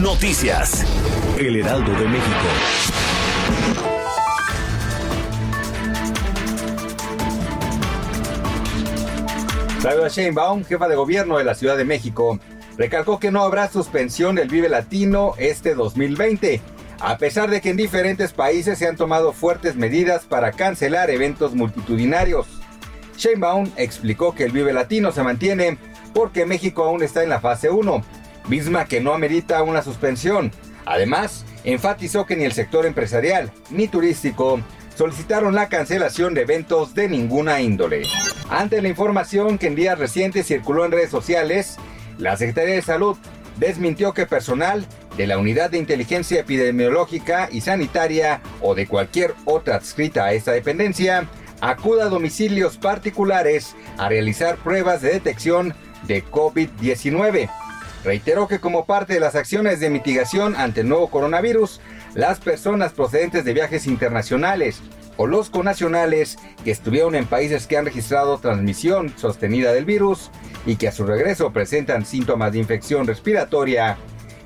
Noticias. El Heraldo de México. Claudia Sheinbaum, jefa de gobierno de la Ciudad de México, recalcó que no habrá suspensión del Vive Latino este 2020, a pesar de que en diferentes países se han tomado fuertes medidas para cancelar eventos multitudinarios. Sheinbaum explicó que el Vive Latino se mantiene porque México aún está en la fase 1, misma que no amerita una suspensión. Además, enfatizó que ni el sector empresarial ni turístico solicitaron la cancelación de eventos de ninguna índole. Ante la información que en días recientes circuló en redes sociales, la Secretaría de Salud desmintió que personal de la Unidad de Inteligencia Epidemiológica y Sanitaria o de cualquier otra adscrita a esta dependencia acuda a domicilios particulares a realizar pruebas de detección de COVID-19. Reiteró que como parte de las acciones de mitigación ante el nuevo coronavirus, las personas procedentes de viajes internacionales o los conacionales que estuvieron en países que han registrado transmisión sostenida del virus y que a su regreso presentan síntomas de infección respiratoria,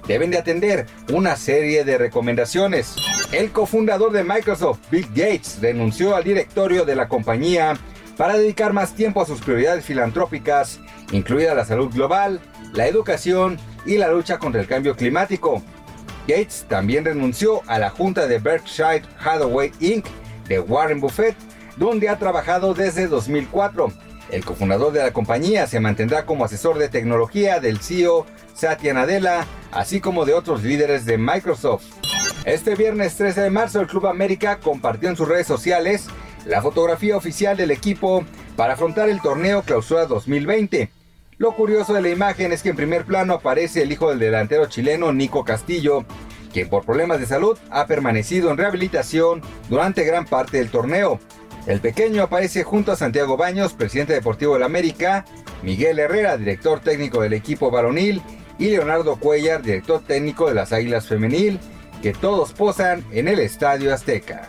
deben de atender una serie de recomendaciones. El cofundador de Microsoft, Bill Gates, renunció al directorio de la compañía para dedicar más tiempo a sus prioridades filantrópicas, incluida la salud global, la educación y la lucha contra el cambio climático. Gates también renunció a la junta de Berkshire Hathaway Inc. de Warren Buffett, donde ha trabajado desde 2004. El cofundador de la compañía se mantendrá como asesor de tecnología del CEO Satya Nadella, así como de otros líderes de Microsoft. Este viernes 13 de marzo el Club América compartió en sus redes sociales la fotografía oficial del equipo para afrontar el torneo Clausura 2020. Lo curioso de la imagen es que en primer plano aparece el hijo del delantero chileno Nico Castillo, quien por problemas de salud ha permanecido en rehabilitación durante gran parte del torneo. El pequeño aparece junto a Santiago Baños, presidente deportivo del América, Miguel Herrera, director técnico del equipo varonil, y Leonardo Cuellar, director técnico de las Águilas Femenil, que todos posan en el Estadio Azteca.